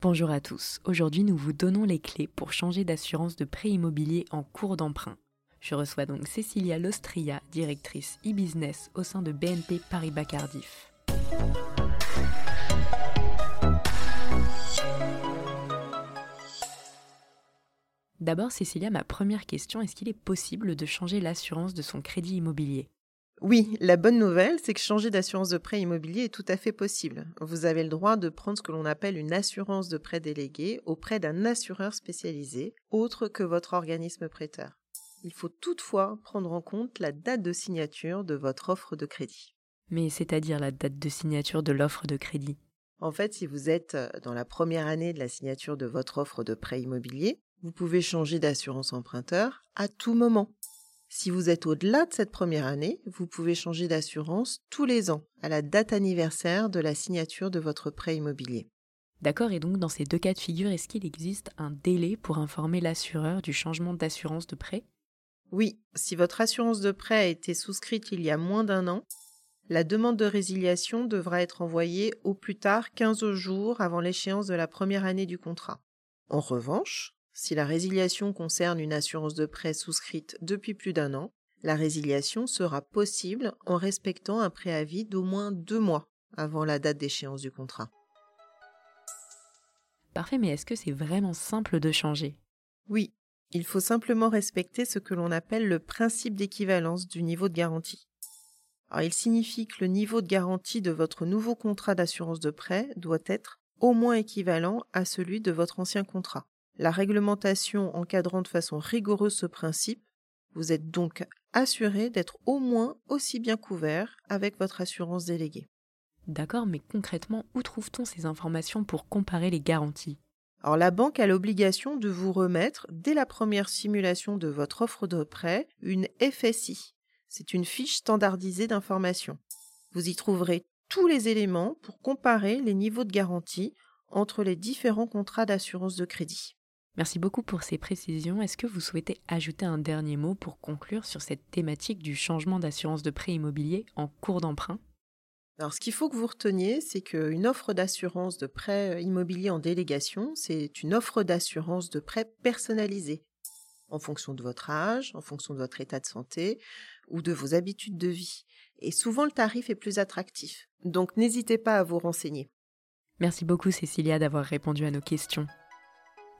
Bonjour à tous. Aujourd'hui, nous vous donnons les clés pour changer d'assurance de prêt immobilier en cours d'emprunt. Je reçois donc Cécilia Lostria, directrice e-business au sein de BNP Paribas Cardiff. D'abord, Cécilia, ma première question, est-ce qu'il est possible de changer l'assurance de son crédit immobilier? Oui, la bonne nouvelle, c'est que changer d'assurance de prêt immobilier est tout à fait possible. Vous avez le droit de prendre ce que l'on appelle une assurance de prêt délégué auprès d'un assureur spécialisé, autre que votre organisme prêteur. Il faut toutefois prendre en compte la date de signature de votre offre de crédit. Mais c'est-à-dire la date de signature de l'offre de crédit? En fait, si vous êtes euh, dans la première année de la signature de votre offre de prêt immobilier, vous pouvez changer d'assurance emprunteur à tout moment. Si vous êtes au-delà de cette première année, vous pouvez changer d'assurance tous les ans, à la date anniversaire de la signature de votre prêt immobilier. D'accord, et donc dans ces deux cas de figure, est-ce qu'il existe un délai pour informer l'assureur du changement d'assurance de prêt? Oui, si votre assurance de prêt a été souscrite il y a moins d'un an, la demande de résiliation devra être envoyée au plus tard 15 jours avant l'échéance de la première année du contrat. En revanche, si la résiliation concerne une assurance de prêt souscrite depuis plus d'un an, la résiliation sera possible en respectant un préavis d'au moins deux mois avant la date d'échéance du contrat. Parfait, mais est-ce que c'est vraiment simple de changer? Oui, il faut simplement respecter ce que l'on appelle le principe d'équivalence du niveau de garantie. Alors, il signifie que le niveau de garantie de votre nouveau contrat d'assurance de prêt doit être au moins équivalent à celui de votre ancien contrat la réglementation encadrant de façon rigoureuse ce principe, vous êtes donc assuré d'être au moins aussi bien couvert avec votre assurance déléguée. D'accord, mais concrètement, où trouve-t-on ces informations pour comparer les garanties? Alors la banque a l'obligation de vous remettre, dès la première simulation de votre offre de prêt, une FSI. C'est une fiche standardisée d'information. Vous y trouverez tous les éléments pour comparer les niveaux de garantie entre les différents contrats d'assurance de crédit. Merci beaucoup pour ces précisions. Est-ce que vous souhaitez ajouter un dernier mot pour conclure sur cette thématique du changement d'assurance de prêt immobilier en cours d'emprunt? Alors, ce qu'il faut que vous reteniez, c'est qu'une offre d'assurance de prêt immobilier en délégation, c'est une offre d'assurance de prêt personnalisée en fonction de votre âge, en fonction de votre état de santé ou de vos habitudes de vie. Et souvent, le tarif est plus attractif. Donc, n'hésitez pas à vous renseigner. Merci beaucoup, Cécilia, d'avoir répondu à nos questions.